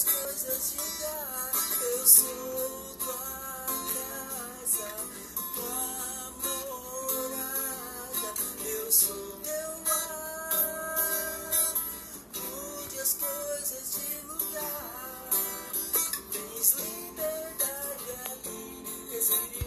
as coisas de dar. Eu sou tua casa, tua morada. Eu sou